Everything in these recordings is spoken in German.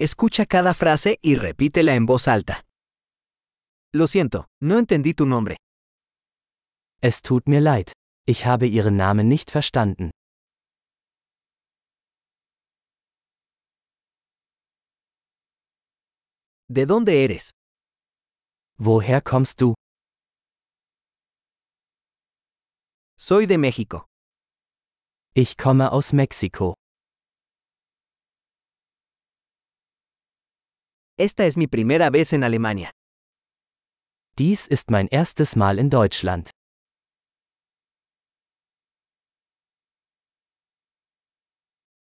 Escucha cada frase y repítela en voz alta. Lo siento, no entendí tu nombre. Es tut mir leid. Ich habe Ihren Namen nicht verstanden. ¿De dónde eres? Woher kommst du? Soy de México. Ich komme aus Mexiko. Esta es mi primera vez en Alemania. Dies ist mein erstes Mal in Deutschland.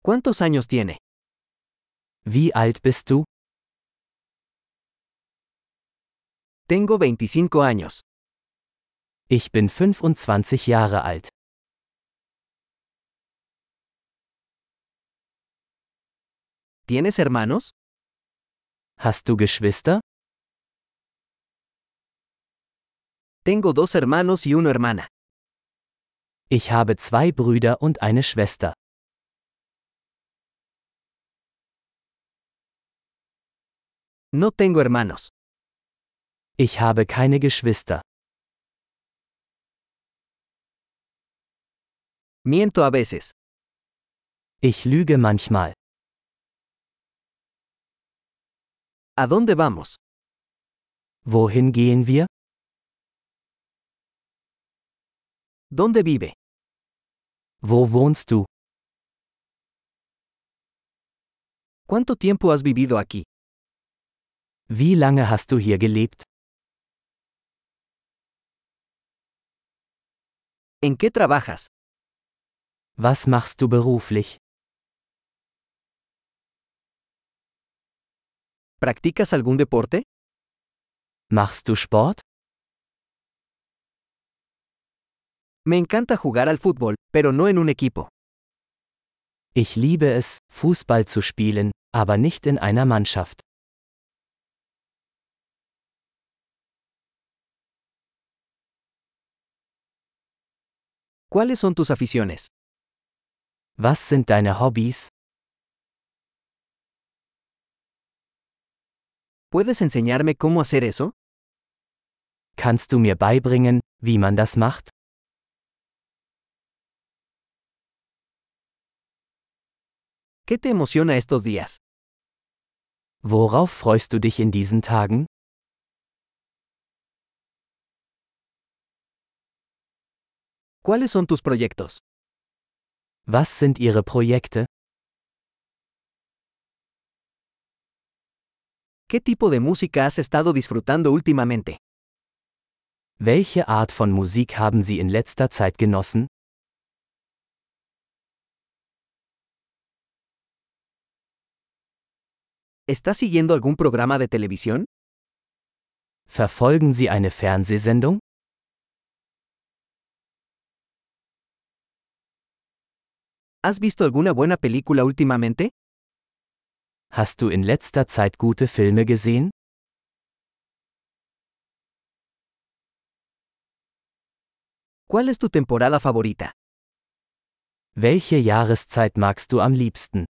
¿Cuántos años tiene? Wie alt bist du? Tengo 25 años. Ich bin 25 Jahre alt. ¿Tienes hermanos? Hast du Geschwister? Tengo dos hermanos y una hermana. Ich habe zwei Brüder und eine Schwester. No tengo hermanos. Ich habe keine Geschwister. Miento a veces. Ich lüge manchmal. ¿A dónde vamos? Wohin gehen wir? ¿Dónde vive? Wo wohnst du? ¿Cuánto tiempo has vivido aquí? Wie lange hast du hier gelebt? ¿En qué trabajas? Was machst du beruflich? ¿Practicas algún deporte? Machst du Sport? Me encanta jugar al fútbol, pero no en un equipo. Ich liebe es, Fußball zu spielen, aber nicht in einer Mannschaft. ¿Cuáles son tus aficiones? Was sind deine Hobbys? ¿Puedes enseñarme cómo hacer eso? Kannst du mir beibringen, wie man das macht? ¿Qué te emociona estos días? Worauf freust du dich in diesen Tagen? ¿Cuáles son tus proyectos? Was sind Ihre Projekte? ¿Qué tipo de música has estado disfrutando últimamente? Welche Art von Musik haben Sie in letzter Zeit genossen? ¿Estás siguiendo algún programa de televisión? Verfolgen Sie eine Fernsehsendung? ¿Has visto alguna buena película últimamente? Hast du in letzter Zeit gute Filme gesehen? ¿Cuál es tu temporada favorita? Welche Jahreszeit magst du am liebsten?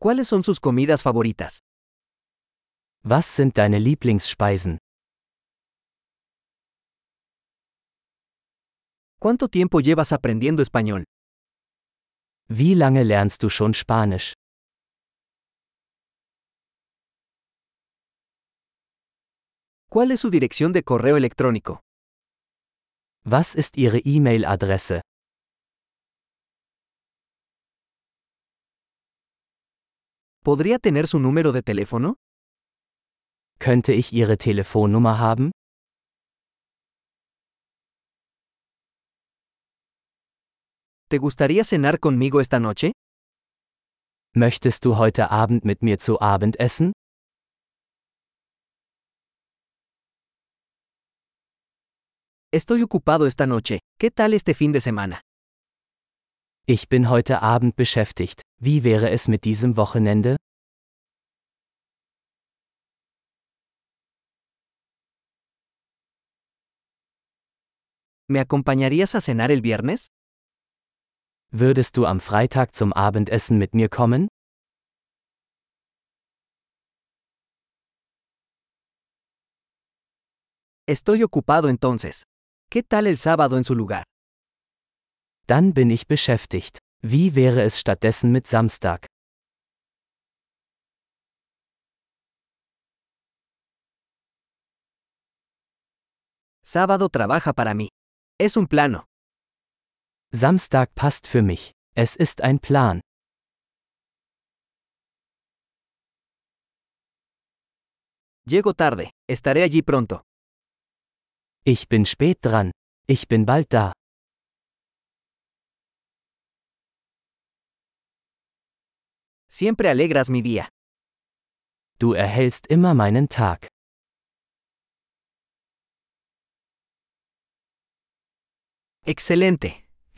¿Cuáles son sus comidas favoritas? Was sind deine Lieblingsspeisen? ¿Cuánto tiempo llevas aprendiendo español? Wie lange lernst du schon Spanisch? ¿Cuál es su dirección de correo electrónico? Was ist Ihre E-Mail-Adresse? ¿Podría tener su número de teléfono? Könnte ich Ihre Telefonnummer haben? ¿Te gustaría cenar conmigo esta noche? Möchtest du heute Abend mit mir zu Abend essen? Estoy ocupado esta noche. ¿Qué tal este fin de semana? Ich bin heute Abend beschäftigt. Wie wäre es mit diesem Wochenende? ¿Me acompañarías a cenar el viernes? Würdest du am Freitag zum Abendessen mit mir kommen? Estoy ocupado entonces. ¿Qué tal el sábado en su lugar? Dann bin ich beschäftigt. Wie wäre es stattdessen mit Samstag? Sábado trabaja para mí. Es un plano. Samstag passt für mich. Es ist ein Plan. Llego tarde. Estaré allí pronto. Ich bin spät dran. Ich bin bald da. Siempre alegras mi día. Du erhellst immer meinen Tag. Excelente.